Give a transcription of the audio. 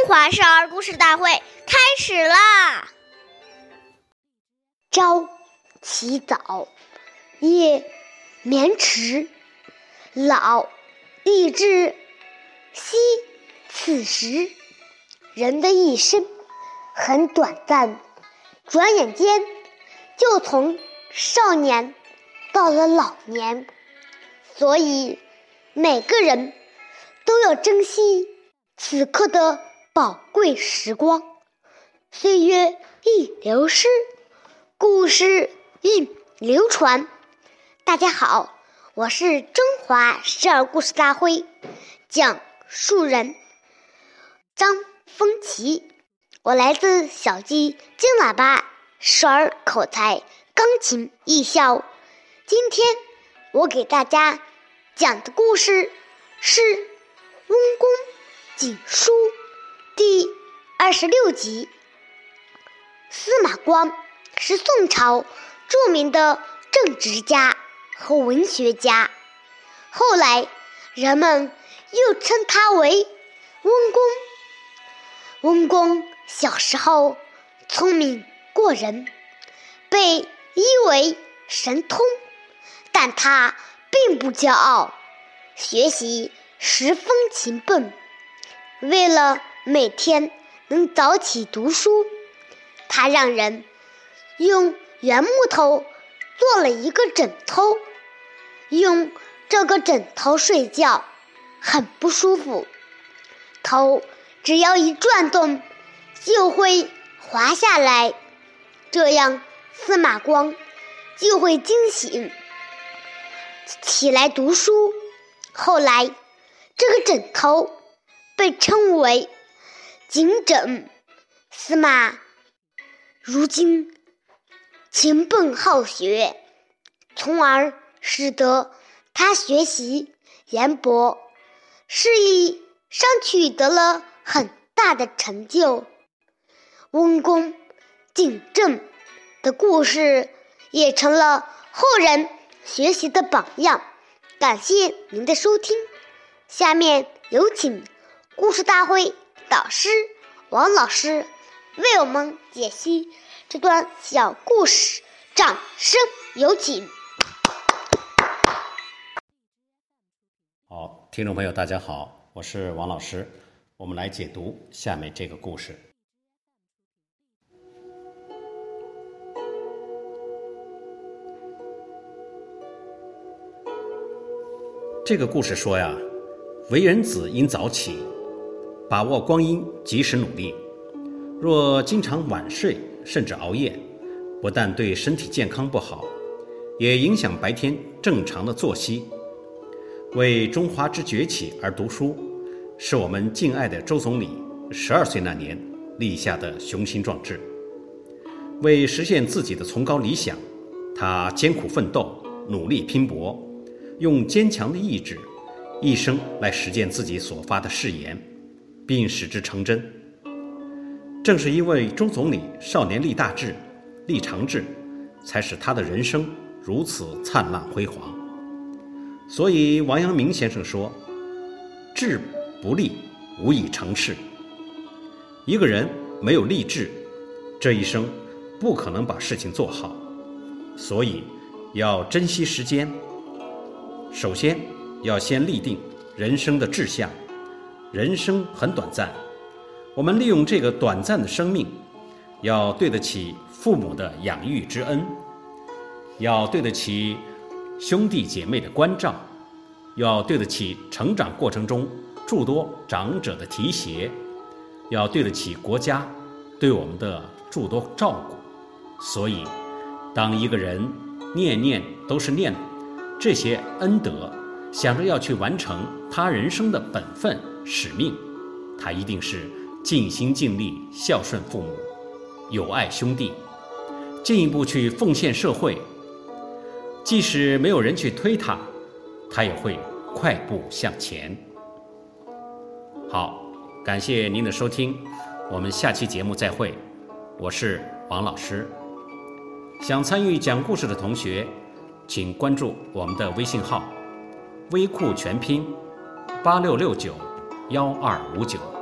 中华少儿故事大会开始啦！朝起早，夜眠迟，老易至，惜此时。人的一生很短暂，转眼间就从少年到了老年，所以每个人都要珍惜此刻的。宝贵时光，岁月易流失，故事易流传。大家好，我是中华少儿故事大会讲述人张风奇，我来自小鸡金喇叭少儿口才钢琴艺校。今天我给大家讲的故事是《温公锦书》。第二十六集，司马光是宋朝著名的政治家和文学家，后来人们又称他为温公。温公小时候聪明过人，被誉为神通，但他并不骄傲，学习十分勤奋，为了。每天能早起读书，他让人用圆木头做了一个枕头，用这个枕头睡觉很不舒服，头只要一转动就会滑下来，这样司马光就会惊醒，起来读书。后来，这个枕头被称为。景枕，司马如今勤奋好学，从而使得他学习渊博，事业上取得了很大的成就。温公景正的故事也成了后人学习的榜样。感谢您的收听，下面有请故事大会。导师王老师为我们解析这段小故事，掌声有请。好，听众朋友，大家好，我是王老师，我们来解读下面这个故事。这个故事说呀，为人子应早起。把握光阴，及时努力。若经常晚睡，甚至熬夜，不但对身体健康不好，也影响白天正常的作息。为中华之崛起而读书，是我们敬爱的周总理十二岁那年立下的雄心壮志。为实现自己的崇高理想，他艰苦奋斗，努力拼搏，用坚强的意志，一生来实践自己所发的誓言。并使之成真。正是因为周总理少年立大志、立长志，才使他的人生如此灿烂辉煌。所以王阳明先生说：“志不立，无以成事。”一个人没有立志，这一生不可能把事情做好。所以要珍惜时间。首先要先立定人生的志向。人生很短暂，我们利用这个短暂的生命，要对得起父母的养育之恩，要对得起兄弟姐妹的关照，要对得起成长过程中诸多长者的提携，要对得起国家对我们的诸多照顾。所以，当一个人念念都是念这些恩德，想着要去完成他人生的本分。使命，他一定是尽心尽力孝顺父母，友爱兄弟，进一步去奉献社会。即使没有人去推他，他也会快步向前。好，感谢您的收听，我们下期节目再会。我是王老师。想参与讲故事的同学，请关注我们的微信号“微库全拼八六六九”。幺二五九。